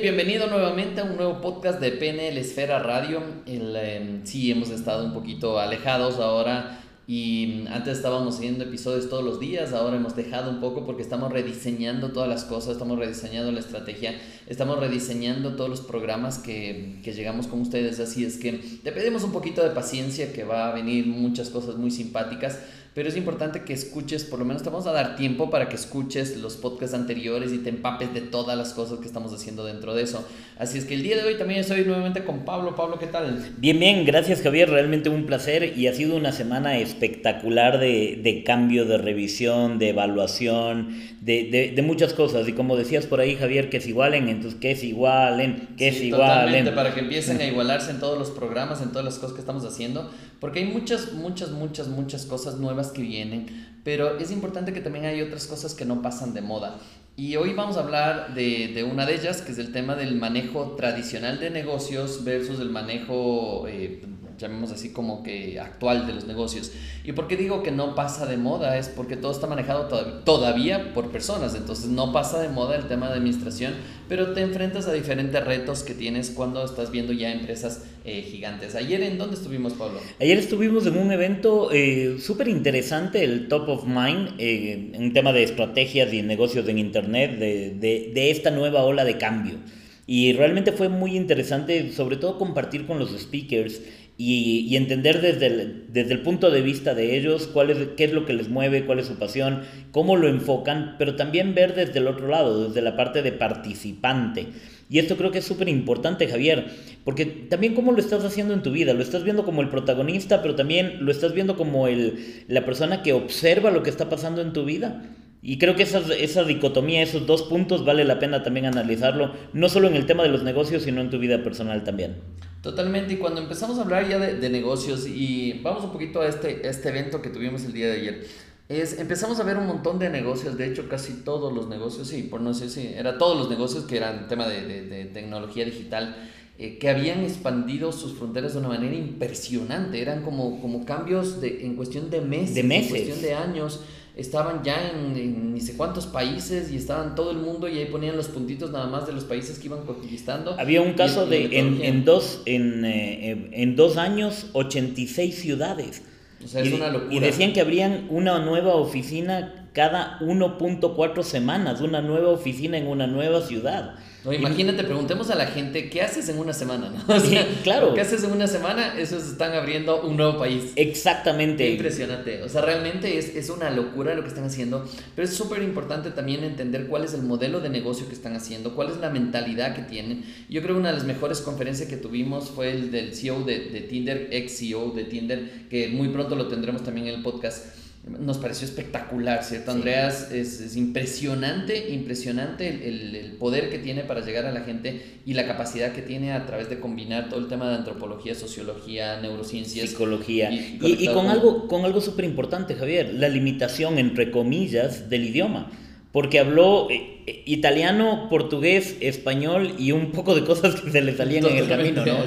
bienvenido nuevamente a un nuevo podcast de PNL Esfera Radio. El, em, sí, hemos estado un poquito alejados ahora y antes estábamos haciendo episodios todos los días, ahora hemos dejado un poco porque estamos rediseñando todas las cosas, estamos rediseñando la estrategia, estamos rediseñando todos los programas que, que llegamos con ustedes. Así es que te pedimos un poquito de paciencia que va a venir muchas cosas muy simpáticas pero es importante que escuches, por lo menos te vamos a dar tiempo para que escuches los podcasts anteriores y te empapes de todas las cosas que estamos haciendo dentro de eso. Así es que el día de hoy también estoy nuevamente con Pablo. Pablo, ¿qué tal? Bien, bien, gracias Javier, realmente un placer y ha sido una semana espectacular de, de cambio, de revisión, de evaluación, de, de, de, muchas cosas. Y como decías por ahí, Javier, que es igualen, entonces que es igualen, que es igualen. Para que empiecen a igualarse en todos los programas, en todas las cosas que estamos haciendo, porque hay muchas, muchas, muchas, muchas cosas nuevas que vienen, pero es importante que también hay otras cosas que no pasan de moda. Y hoy vamos a hablar de, de una de ellas, que es el tema del manejo tradicional de negocios versus el manejo eh, llamemos así como que actual de los negocios. ¿Y por qué digo que no pasa de moda? Es porque todo está manejado todavía por personas, entonces no pasa de moda el tema de administración, pero te enfrentas a diferentes retos que tienes cuando estás viendo ya empresas eh, gigantes. Ayer, ¿en dónde estuvimos, Pablo? Ayer estuvimos en un evento eh, súper interesante, el Top of Mind, eh, un tema de estrategias y negocios en Internet, de, de, de esta nueva ola de cambio. Y realmente fue muy interesante, sobre todo compartir con los speakers y, entender desde el, desde el punto de vista de ellos cuál es, qué es lo que les mueve, cuál es su pasión, cómo lo enfocan, pero también ver desde el otro lado, desde la parte de participante. Y esto creo que es súper importante, Javier, porque también cómo lo estás haciendo en tu vida, lo estás viendo como el protagonista, pero también lo estás viendo como el, la persona que observa lo que está pasando en tu vida. Y creo que esa, esa dicotomía, esos dos puntos, vale la pena también analizarlo, no solo en el tema de los negocios, sino en tu vida personal también. Totalmente, y cuando empezamos a hablar ya de, de, negocios y vamos un poquito a este, este evento que tuvimos el día de ayer, es, empezamos a ver un montón de negocios, de hecho casi todos los negocios, sí, por no sé si, era todos los negocios que eran tema de, de, de tecnología digital, eh, que habían expandido sus fronteras de una manera impresionante, eran como, como cambios de, en cuestión de meses, de meses. en cuestión de años estaban ya en, cuántos países y estaban todo el mundo y ahí ponían los puntitos nada más de los países que iban conquistando. Había un caso y, de y en, en, dos, en, eh, en dos años 86 ciudades. O sea, es y, una locura. y decían que habrían una nueva oficina cada 1.4 semanas, una nueva oficina en una nueva ciudad. No, imagínate, preguntemos a la gente, ¿qué haces en una semana? ¿no? O sea, sí, claro. ¿Qué haces en una semana? Esos están abriendo un nuevo país. Exactamente. Qué impresionante. O sea, realmente es, es una locura lo que están haciendo, pero es súper importante también entender cuál es el modelo de negocio que están haciendo, cuál es la mentalidad que tienen. Yo creo que una de las mejores conferencias que tuvimos fue el del CEO de, de Tinder, ex CEO de Tinder, que muy pronto lo tendremos también en el podcast nos pareció espectacular, ¿cierto? Sí. Andreas es, es, impresionante, impresionante el, el, el, poder que tiene para llegar a la gente y la capacidad que tiene a través de combinar todo el tema de antropología, sociología, neurociencias. Psicología. Y, y, y con, con, algo, con algo súper importante, Javier, la limitación, entre comillas, del idioma porque habló eh, italiano, portugués, español y un poco de cosas que se le salían en el camino, ¿no?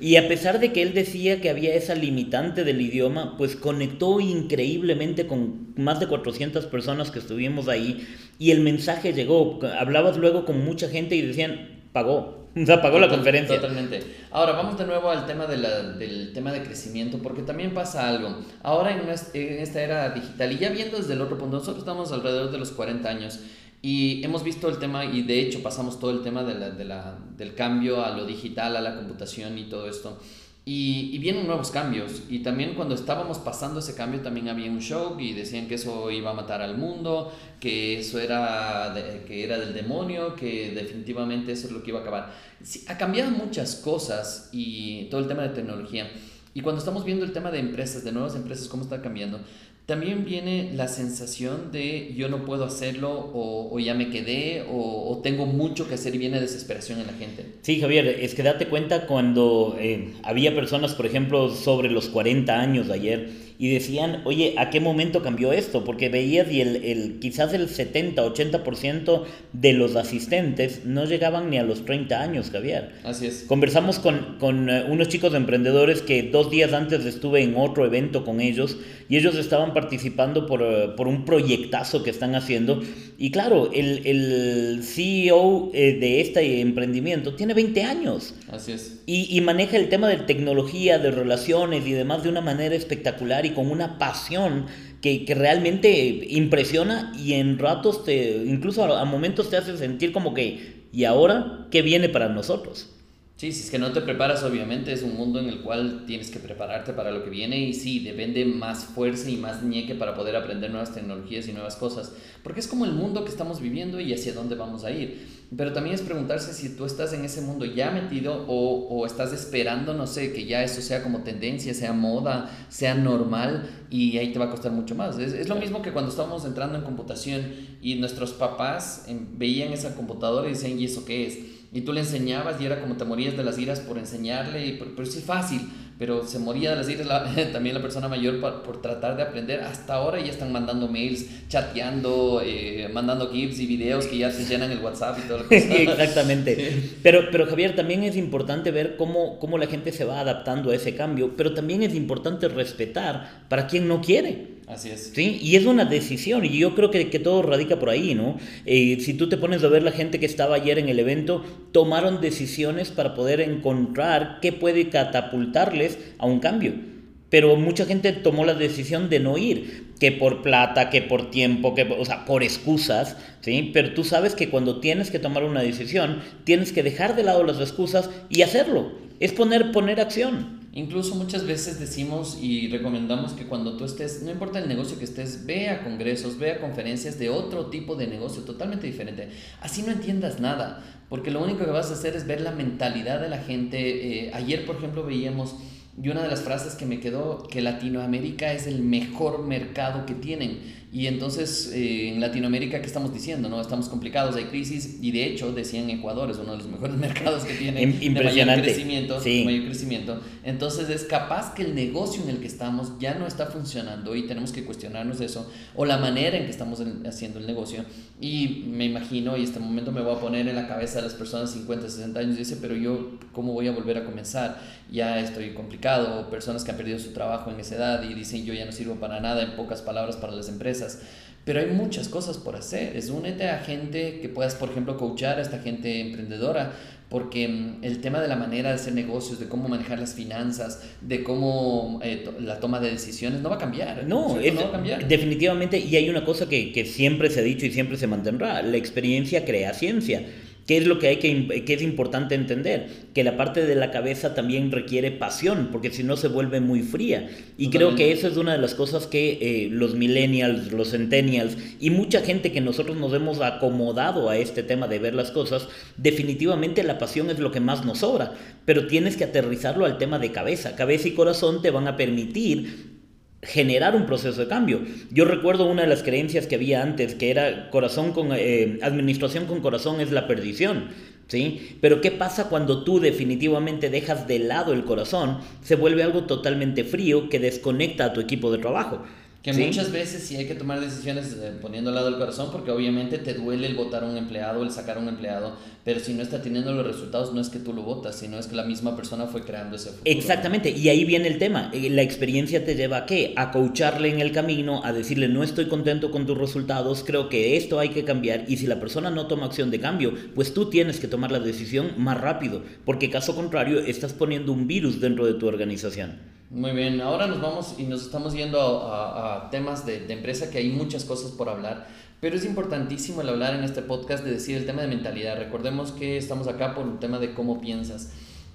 Y a pesar de que él decía que había esa limitante del idioma, pues conectó increíblemente con más de 400 personas que estuvimos ahí y el mensaje llegó. Hablabas luego con mucha gente y decían, pagó, o sea, pagó Total, la conferencia. Totalmente. Ahora vamos de nuevo al tema de la, del tema de crecimiento, porque también pasa algo. Ahora en, en esta era digital, y ya viendo desde el otro punto, nosotros estamos alrededor de los 40 años, y hemos visto el tema, y de hecho pasamos todo el tema de la, de la, del cambio a lo digital, a la computación y todo esto. Y, y, vienen nuevos cambios. Y también cuando estábamos pasando ese cambio también había un shock y decían que eso iba a matar al mundo, que eso era, de, que era del demonio, que definitivamente eso es lo que iba a acabar. Sí, ha cambiado muchas cosas y todo el tema de tecnología. Y cuando estamos viendo el tema de empresas, de nuevas empresas, cómo está cambiando, también viene la sensación de yo no puedo hacerlo o, ya me quedé o, tengo mucho que hacer y viene desesperación en la gente. Sí, Javier, es que date cuenta cuando eh, había personas, por ejemplo, sobre los 40 años ayer y decían, oye, ¿a qué momento cambió esto? Porque veías y el, el, quizás el 70, 80% de los asistentes no llegaban ni a los 30 años, Javier. Así es. Conversamos con, con uh, unos chicos de emprendedores que dos días antes estuve en otro evento con ellos y ellos estaban participando por, uh, por un proyectazo que están haciendo. Y claro, el, el CEO eh, de este emprendimiento tiene 20 años. Así es. Y, y maneja el tema de tecnología, de relaciones y demás de una manera espectacular y con una pasión que, que, realmente impresiona y en ratos te, incluso a, a, momentos te hace sentir como que, ¿y ahora qué viene para nosotros? Sí, si es que no te preparas, obviamente es un mundo en el cual tienes que prepararte para lo que viene y sí, depende más fuerza y más ñeque para poder aprender nuevas tecnologías y nuevas cosas, porque es como el mundo que estamos viviendo y hacia dónde vamos a ir. Pero también es preguntarse si tú estás en ese mundo ya metido o, o estás esperando, no sé, que ya eso sea como tendencia, sea moda, sea normal y ahí te va a costar mucho más. Es, es lo mismo que cuando estábamos entrando en computación y nuestros papás veían esa computadora y decían, ¿y eso qué es? Y tú le enseñabas y era como te morías de las iras por enseñarle, y por, pero sí fácil, pero se moría de las iras la, también la persona mayor por, por, tratar de aprender. Hasta ahora ya están mandando mails, chateando, eh, mandando GIFs y videos que ya se llenan el WhatsApp y todo lo que Exactamente. Pero, pero Javier, también es importante ver cómo, cómo la gente se va adaptando a ese cambio, pero también es importante respetar para quien no quiere. Así es. ¿Sí? Y es una decisión, y yo creo que, que todo radica por ahí, ¿no? Eh, si tú te pones a ver la gente que estaba ayer en el evento, tomaron decisiones para poder encontrar qué puede a un cambio. Pero mucha gente tomó la decisión de no ir, que por plata, que por tiempo, que, o sea, por excusas, ¿sí? Pero tú sabes que cuando tienes que tomar una decisión, tienes que dejar de lado las excusas y hacerlo. Es poner, poner acción. Incluso muchas veces decimos y recomendamos que cuando tú estés, no importa el negocio que estés, ve a congresos, ve a conferencias de otro tipo de negocio totalmente diferente. Así no entiendas nada, porque lo único que vas a hacer es ver la mentalidad de la gente. Eh, ayer, por ejemplo, veíamos, y una de las frases que me quedó, que Latinoamérica es el mejor mercado que tienen. Y entonces eh, en Latinoamérica, ¿qué estamos diciendo? no Estamos complicados, hay crisis y de hecho decían Ecuador es uno de los mejores mercados que tiene Impresionante. de mayor crecimiento, sí. mayor crecimiento. Entonces es capaz que el negocio en el que estamos ya no está funcionando y tenemos que cuestionarnos eso o la manera en que estamos haciendo el negocio. Y me imagino, y este momento me voy a poner en la cabeza de las personas 50, 60 años y dice, pero yo, ¿cómo voy a volver a comenzar? Ya estoy complicado. Personas que han perdido su trabajo en esa edad y dicen, yo ya no sirvo para nada, en pocas palabras, para las empresas. Pero hay muchas cosas por hacer. Es únete a gente que puedas, por ejemplo, coachar a esta gente emprendedora, porque mm, el tema de la manera de hacer negocios, de cómo manejar las finanzas, de cómo eh, to la toma de decisiones, no va a cambiar. No, es, no va a cambiar. Definitivamente, y hay una cosa que, que siempre se ha dicho y siempre se mantendrá, la experiencia crea ciencia. ¿Qué es lo que hay que, que es importante entender? Que la parte de la cabeza también requiere pasión, porque si no se vuelve muy fría. Y Totalmente. creo que eso es una de las cosas que eh, los millennials, los centennials y mucha gente que nosotros nos hemos acomodado a este tema de ver las cosas, definitivamente la pasión es lo que más nos sobra, pero tienes que aterrizarlo al tema de cabeza. Cabeza y corazón te van a permitir generar un proceso de cambio. Yo recuerdo una de las creencias que había antes, que era corazón con eh, administración con corazón es la perdición. ¿Sí? Pero ¿qué pasa cuando tú definitivamente dejas de lado el corazón? Se vuelve algo totalmente frío que desconecta a tu equipo de trabajo. Que ¿Sí? muchas veces sí hay que tomar decisiones eh, poniendo al lado el corazón porque obviamente te duele el votar a un empleado, el sacar a un empleado, pero si no está teniendo los resultados no es que tú lo votas, sino es que la misma persona fue creando ese futuro. Exactamente, y ahí viene el tema. Eh, la experiencia te lleva a qué? A coacharle en el camino, a decirle no estoy contento con tus resultados, creo que esto hay que cambiar y si la persona no toma acción de cambio, pues tú tienes que tomar la decisión más rápido, porque caso contrario estás poniendo un virus dentro de tu organización. Muy bien, ahora nos vamos y nos estamos yendo a, a, a temas de, de, empresa que hay muchas cosas por hablar, pero es importantísimo el hablar en este podcast de decir el tema de mentalidad. Recordemos que estamos acá por un tema de cómo piensas.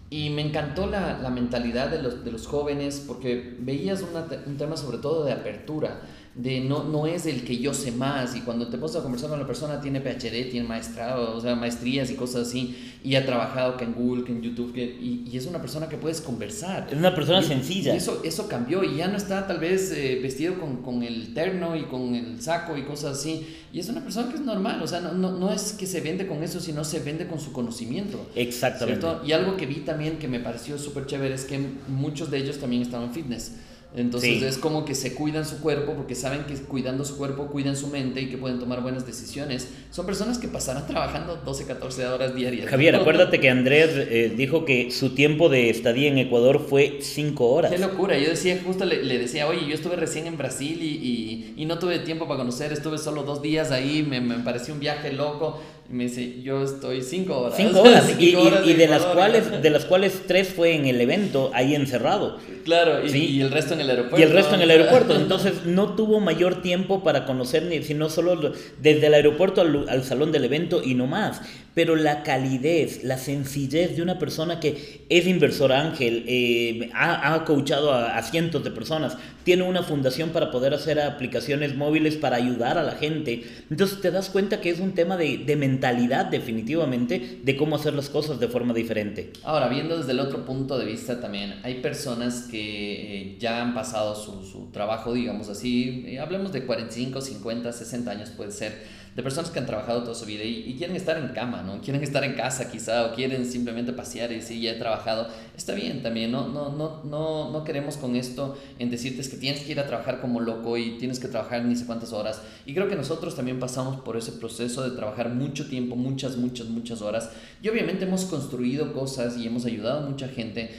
Y me encantó la, la mentalidad de los, de los jóvenes porque veías una, un tema sobre todo de apertura de no, no es el que yo sé más y cuando te pones a conversar con la persona tiene PhD, tiene maestrado, o sea, maestrías y cosas así y ha trabajado que en Google, que en YouTube que, y, y, es una persona que puedes conversar. Es una persona y, sencilla. Y eso, eso cambió y ya no está tal vez eh, vestido con, con, el terno y con el saco y cosas así y es una persona que es normal, o sea, no, no, no es que se vende con eso, sino se vende con su conocimiento. Exactamente. ¿cierto? Y algo que vi también que me pareció súper chévere es que muchos de ellos también estaban fitness Entonces Sí. es como que se cuidan su cuerpo porque saben que cuidando su cuerpo cuidan su mente y que pueden tomar buenas decisiones. Son personas que pasarán trabajando 12, 14 horas diarias. Javier, acuérdate que Andrés eh, dijo que su tiempo de estadía en Ecuador fue cinco horas. Qué locura. Yo decía, justo le, le decía, oye, yo estuve recién en Brasil y, y, y no tuve tiempo para conocer, estuve solo dos días ahí, me, me pareció un viaje loco. Y me dice, yo estoy cinco horas. Cinco horas, y, Cinco horas y- y de, las cuales, de las cuales tres fue en el evento, ahí encerrado. Claro, y, Sí. y el resto en el aeropuerto. Y el resto en el aeropuerto. Entonces no tuvo mayor tiempo para conocer, ni, sino solo lo- desde el aeropuerto al, al salón del evento y no más. Pero la calidez, la sencillez de una persona que es inversor ángel, eh, ha, ha coachado a, a cientos de personas, tiene una fundación para poder hacer aplicaciones móviles para ayudar a la gente. Entonces te das cuenta que es un tema de, de mentalidad definitivamente, de cómo hacer las cosas de forma diferente. Ahora, viendo desde el otro punto de vista también, hay personas que eh, ya han pasado su, su trabajo, digamos así, eh, hablemos de 45, 50, 60 años puede ser, de personas que han trabajado toda su vida y, y quieren estar en cama, ¿no? Quieren estar en casa quizá o quieren simplemente pasear y decir, ya he trabajado. Está bien también, no, no, no, no, no queremos con esto en decirte es que tienes que ir a trabajar como loco y tienes que trabajar ni sé cuántas horas. Y creo que nosotros también pasamos por ese proceso de trabajar mucho tiempo, muchas, muchas, muchas horas. Y obviamente hemos construido cosas y hemos ayudado a mucha gente,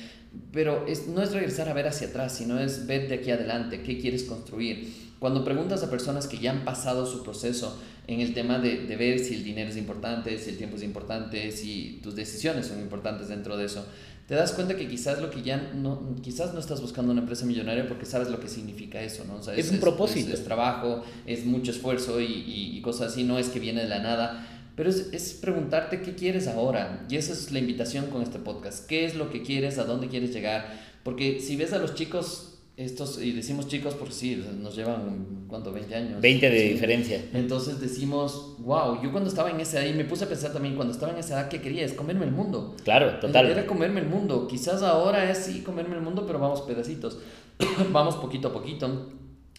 pero es, no es regresar a ver hacia atrás, sino es ver de aquí adelante, qué quieres construir. Cuando preguntas a personas que ya han pasado su proceso en el tema de, de ver si el dinero es importante, si el tiempo es importante, si tus decisiones son importantes dentro de eso, te das cuenta que quizás lo que ya no, quizás no estás buscando una empresa millonaria porque sabes lo que significa eso, ¿no? O sea, Es un propósito. Es, es trabajo, es mucho esfuerzo y, y, y cosas así, no es que viene de la nada. Pero es, es, preguntarte qué quieres ahora. Y esa es la invitación con este podcast. ¿Qué es lo que quieres? ¿A dónde quieres llegar? Porque si ves a los chicos, estos, y decimos chicos porque sí, nos llevan, ¿cuánto? 20 años. 20 de Sí. diferencia. Entonces decimos, wow, yo cuando estaba en esa edad, y me puse a pensar también, cuando estaba en esa edad, ¿qué quería? Es comerme el mundo. Claro, total. Era comerme el mundo. Quizás ahora es sí comerme el mundo, pero vamos pedacitos. vamos poquito a poquito.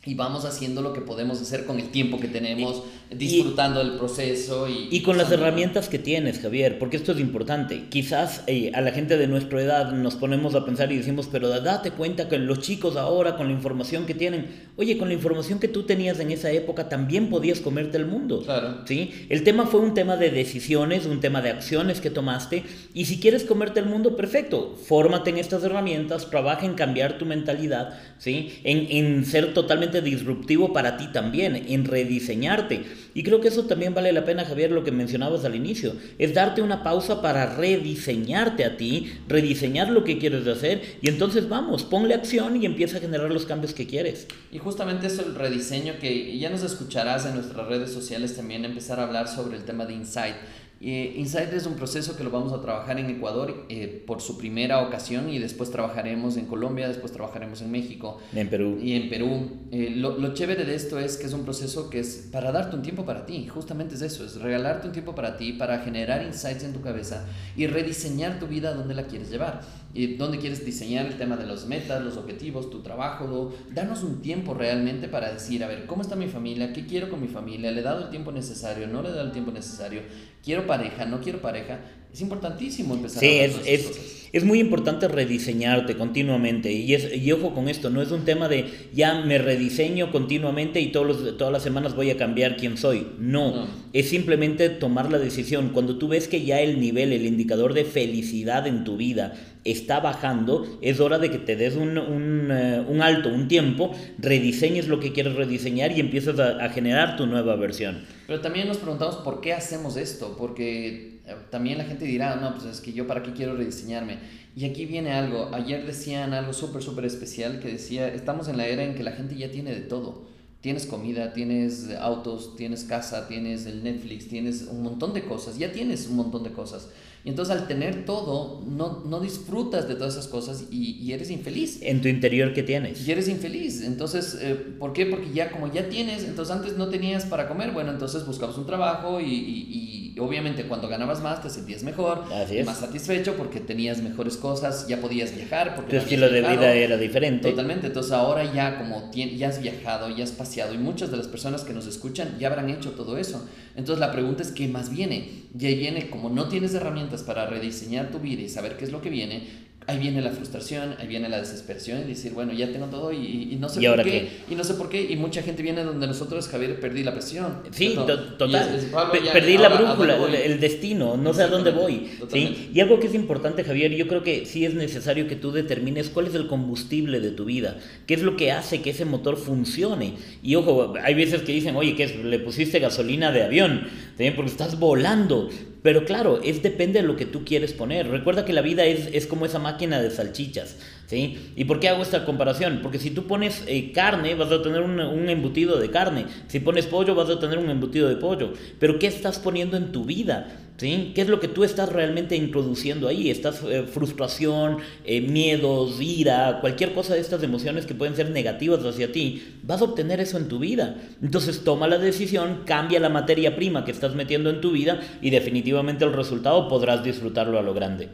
Y vamos haciendo lo que podemos hacer con el tiempo que tenemos, disfrutando del proceso y... Y con las herramientas que tienes, Javier, porque esto es importante. Quizás eh, a la gente de nuestra edad nos ponemos a pensar y decimos, pero date cuenta que los chicos ahora, con la información que tienen, oye, con la información que tú tenías en esa época, también podías comerte el mundo. Claro. ¿sí? El tema fue un tema de decisiones, un tema de acciones que tomaste, y si quieres comerte el mundo, perfecto, fórmate en estas herramientas, trabaja en cambiar tu mentalidad, ¿sí? en, en ser totalmente disruptivo para ti también, en rediseñarte. Y creo que eso también vale la pena, Javier, lo que mencionabas al inicio, es darte una pausa para rediseñarte a ti, rediseñar lo que quieres hacer, y entonces vamos, ponle acción y empieza a generar los cambios que quieres. Y justamente eso, el rediseño, que ya nos escucharás en nuestras redes sociales también empezar a hablar sobre el tema de Insight. Eh, Insight es un proceso que lo vamos a trabajar en Ecuador eh, por su primera ocasión y después trabajaremos en Colombia, después trabajaremos en México En Perú. y en Perú. Eh, lo, lo chévere de esto es que es un proceso que es para darte un tiempo para ti, justamente es eso, es regalarte un tiempo para ti, para generar insights en tu cabeza y rediseñar tu vida donde la quieres llevar. Y dónde quieres diseñar el tema de los metas, los objetivos, tu trabajo. Darnos un tiempo realmente para decir, a ver, ¿cómo está mi familia? ¿Qué quiero con mi familia? ¿Le he dado el tiempo necesario? ¿No le he dado el tiempo necesario? ¿Quiero pareja? ¿No quiero pareja? Es importantísimo empezar Sí, a es, es, cosas. es muy importante rediseñarte continuamente. Y, es, y ojo con esto, no es un tema de ya me rediseño continuamente y todos los- todas las semanas voy a cambiar quién soy. No, No. es simplemente tomar la decisión. Cuando tú ves que ya el nivel, el indicador de felicidad en tu vida está bajando, es hora de que te des un, un, eh, un alto, un tiempo, rediseñes lo que quieres rediseñar y empieces a, a generar tu nueva versión. Pero también nos preguntamos por qué hacemos esto, porque eh, también la gente dirá, no, pues es que yo para qué quiero rediseñarme. Y aquí viene algo, ayer decían algo súper, súper especial que decía, estamos en la era en que la gente ya tiene de todo. Tienes comida, tienes autos, tienes casa, tienes el Netflix, tienes un montón de cosas, ya tienes un montón de cosas. Y entonces al tener todo, no, no disfrutas de todas esas cosas y, y eres infeliz. En tu interior, ¿qué tienes? Y eres infeliz. Entonces, eh, ¿por qué? Porque ya como ya tienes, entonces antes no tenías para comer, bueno, entonces buscabas un trabajo y, y- y obviamente cuando ganabas más te sentías mejor, más satisfecho porque tenías mejores cosas, ya podías viajar. Porque Tu no estilo de vida era diferente. Totalmente, entonces ahora ya como ya has viajado, ya has paseado y muchas de las personas que nos escuchan ya habrán hecho todo eso. Entonces la pregunta es, ¿qué más viene? Y ahí viene, como no tienes herramientas para rediseñar tu vida y saber qué es lo que viene, ahí viene la frustración, ahí viene la desesperación y decir, bueno, ya tengo todo y, no sé por qué, qué, y no sé por qué, y mucha gente viene donde nosotros, Javier, perdí la presión. Sí, total. perdí la brújula, el destino, no sé a dónde voy. ¿sí? Y algo que es importante, Javier, yo creo que sí es necesario que tú determines cuál es el combustible de tu vida, qué es lo que hace que ese motor funcione. Y ojo, hay veces que dicen, oye, que le pusiste gasolina de avión, ¿sí? porque estás volando. Pero claro, es depende de lo que tú quieres poner. Recuerda que la vida es, es como esa máquina de salchichas. ¿sí? ¿Y por qué hago esta comparación? Porque si tú pones eh, carne, vas a tener un, un, embutido de carne. Si pones pollo, vas a tener un embutido de pollo. Pero ¿qué estás poniendo en tu vida? ¿Sí? ¿Qué es lo que tú estás realmente introduciendo ahí? Estás eh, frustración, eh, miedos, ira, cualquier cosa de estas emociones que pueden ser negativas hacia ti, vas a obtener eso en tu vida. Entonces toma la decisión, cambia la materia prima que estás metiendo en tu vida y definitivamente el resultado podrás disfrutarlo a lo grande.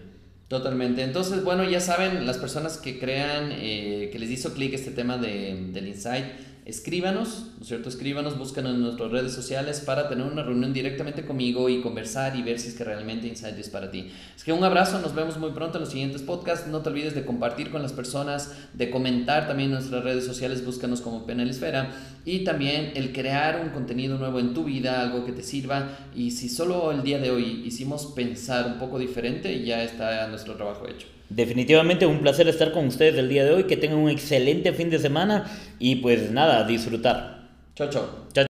Totalmente. Entonces, bueno, ya saben, las personas que crean, eh, que les hizo clic este tema de, del insight, escríbanos, ¿no es cierto? Escríbanos, búscanos en nuestras redes sociales para tener una reunión directamente conmigo y conversar y ver si es que realmente Insight es para ti. Es que un abrazo, nos vemos muy pronto en los siguientes podcasts. No te olvides de compartir con las personas, de comentar también en nuestras redes sociales, búscanos como Penel Esfera y también el crear un contenido nuevo en tu vida, algo que te sirva. Y si solo el día de hoy hicimos pensar un poco diferente, ya está nuestro trabajo hecho. Definitivamente un placer estar con ustedes el día de hoy, que tengan un excelente fin de semana y pues nada, disfrutar. Chao, chao. Chao.